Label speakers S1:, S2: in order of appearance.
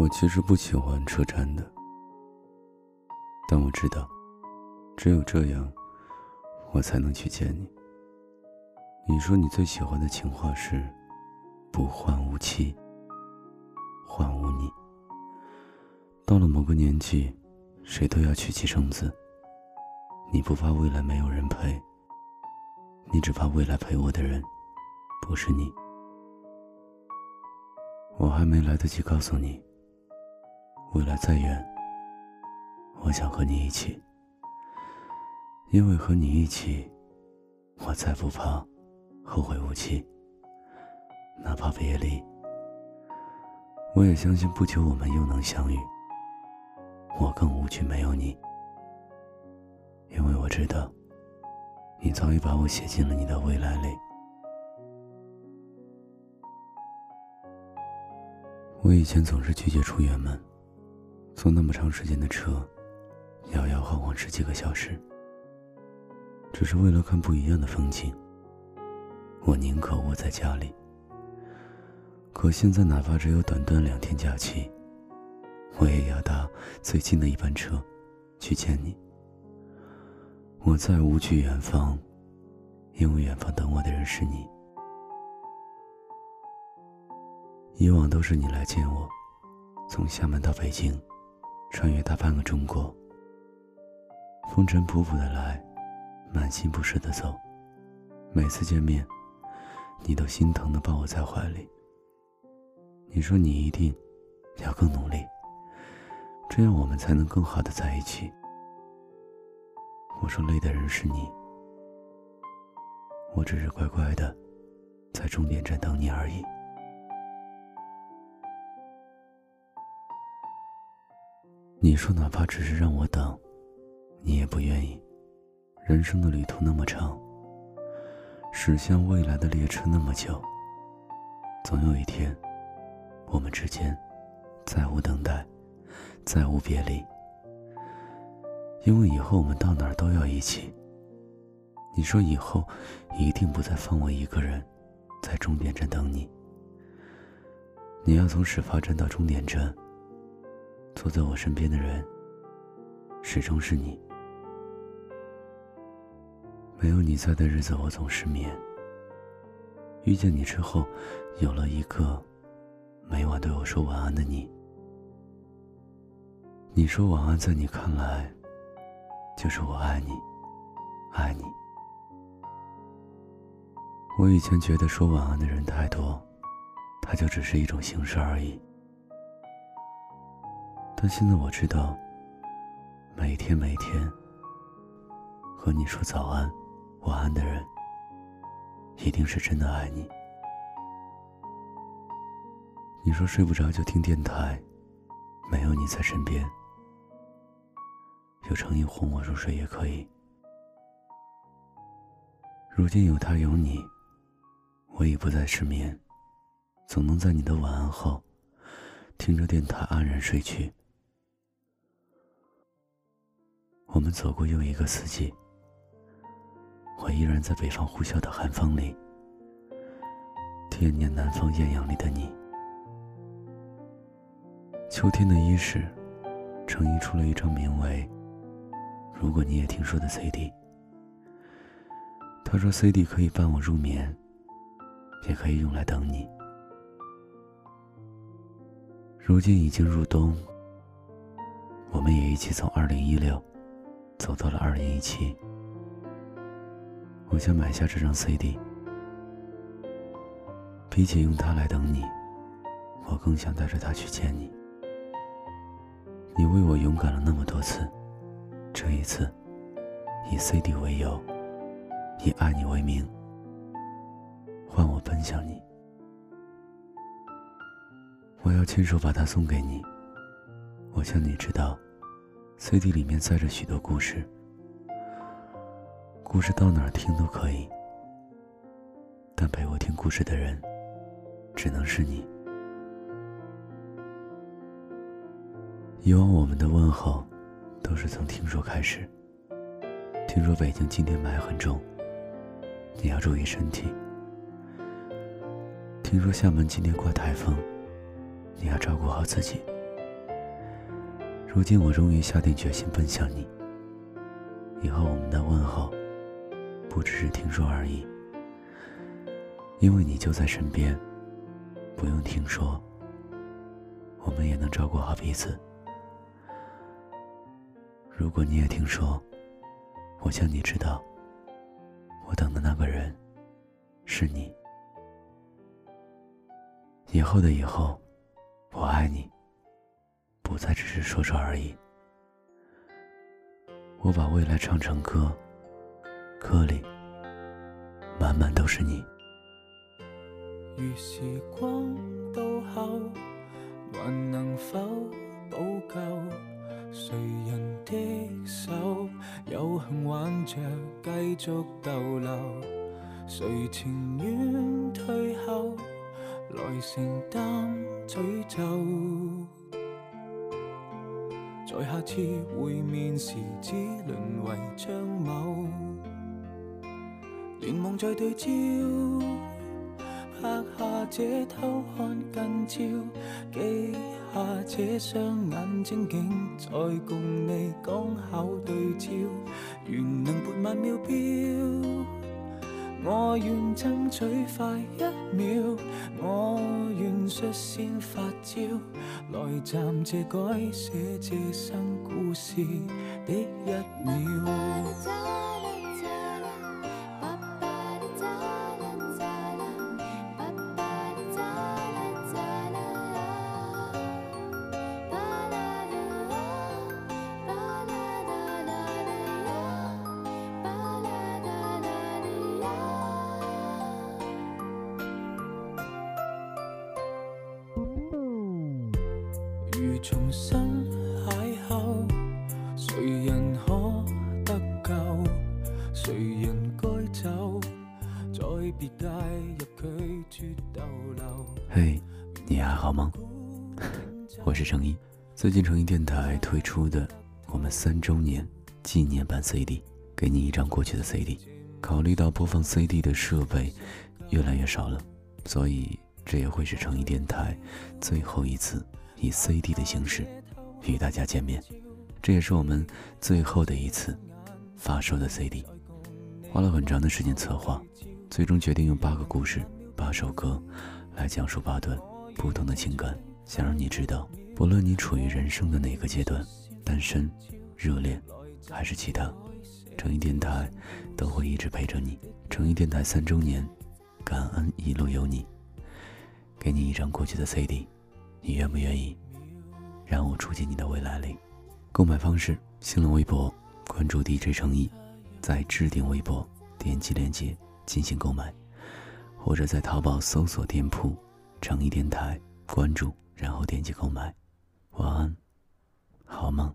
S1: 我其实不喜欢车站的，但我知道，只有这样，我才能去见你。你说你最喜欢的情话是“不患无妻，患无你”。到了某个年纪，谁都要娶妻生子。你不怕未来没有人陪，你只怕未来陪我的人不是你。我还没来得及告诉你。未来再远，我想和你一起，因为和你一起，我再不怕后会无期。哪怕别离，我也相信不久我们又能相遇。我更无惧没有你，因为我知道，你早已把我写进了你的未来里。我以前总是拒绝出远门。坐那么长时间的车，摇摇晃晃十几个小时，只是为了看不一样的风景。我宁可窝在家里。可现在，哪怕只有短短两天假期，我也要搭最近的一班车，去见你。我再无惧远方，因为远方等我的人是你。以往都是你来见我，从厦门到北京。穿越大半个中国，风尘仆仆的来，满心不舍的走。每次见面，你都心疼的抱我在怀里。你说你一定要更努力，这样我们才能更好的在一起。我说累的人是你，我只是乖乖的在终点站等你而已。你说，哪怕只是让我等，你也不愿意。人生的旅途那么长，驶向未来的列车那么久，总有一天，我们之间再无等待，再无别离。因为以后我们到哪儿都要一起。你说以后一定不再放我一个人在终点站等你。你要从始发站到终点站。坐在我身边的人，始终是你。没有你在的日子，我总失眠。遇见你之后，有了一个每晚对我说晚安的你。你说晚安，在你看来，就是我爱你，爱你。我以前觉得说晚安的人太多，他就只是一种形式而已。但现在我知道，每天每天和你说早安、晚安的人，一定是真的爱你。你说睡不着就听电台，没有你在身边，有诚意哄我入睡也可以。如今有他有你，我已不再失眠，总能在你的晚安后，听着电台安然睡去。我们走过又一个四季，我依然在北方呼啸的寒风里，惦念南方艳阳里的你。秋天的伊始，成衣出了一张名为“如果你也听说”的 CD。他说 CD 可以伴我入眠，也可以用来等你。如今已经入冬，我们也一起从二零一六。走到了二零一七，我想买下这张 CD。比起用它来等你，我更想带着它去见你。你为我勇敢了那么多次，这一次，以 CD 为由，以爱你为名，换我奔向你。我要亲手把它送给你。我想你知道。CD 里面载着许多故事，故事到哪儿听都可以，但陪我听故事的人，只能是你。以往我们的问候，都是从听说开始。听说北京今天霾很重，你要注意身体。听说厦门今天刮台风，你要照顾好自己。如今我终于下定决心奔向你。以后我们的问候，不只是听说而已，因为你就在身边，不用听说，我们也能照顾好彼此。如果你也听说，我想你知道，我等的那个人，是你。以后的以后，我爱你。不再只是说说而已。我把未来唱成歌，歌里满满都是你。
S2: 如时光倒后，还能否补救？谁人的手有幸挽着继续逗留？谁情愿退后来承担诅咒？在下次会面时，只沦为张某。连忙再对焦，拍下这偷看近照，记下这双眼睛，竟再共你刚巧对焦，原能拨慢秒表。我愿争取快一秒，我愿率先发招，来暂借改写这生故事的一秒。如重新邂逅，谁人可得救？谁人该走？在别介入拒绝逗留。
S1: 嘿，你还好吗？我是程一。最近程一电台推出的我们三周年纪念版 CD，给你一张过去的 CD。考虑到播放 CD 的设备越来越少了，所以这也会是程一电台最后一次。以 CD 的形式与大家见面，这也是我们最后的一次发售的 CD。花了很长的时间策划，最终决定用八个故事、八首歌来讲述八段不同的情感，想让你知道，不论你处于人生的哪个阶段，单身、热恋还是其他，成毅电台都会一直陪着你。成毅电台三周年，感恩一路有你，给你一张过去的 CD。你愿不愿意让我住进你的未来里？购买方式：新浪微博关注 DJ 诚意，在置顶微博点击链接进行购买，或者在淘宝搜索店铺“诚意电台”关注，然后点击购买。晚安，好梦。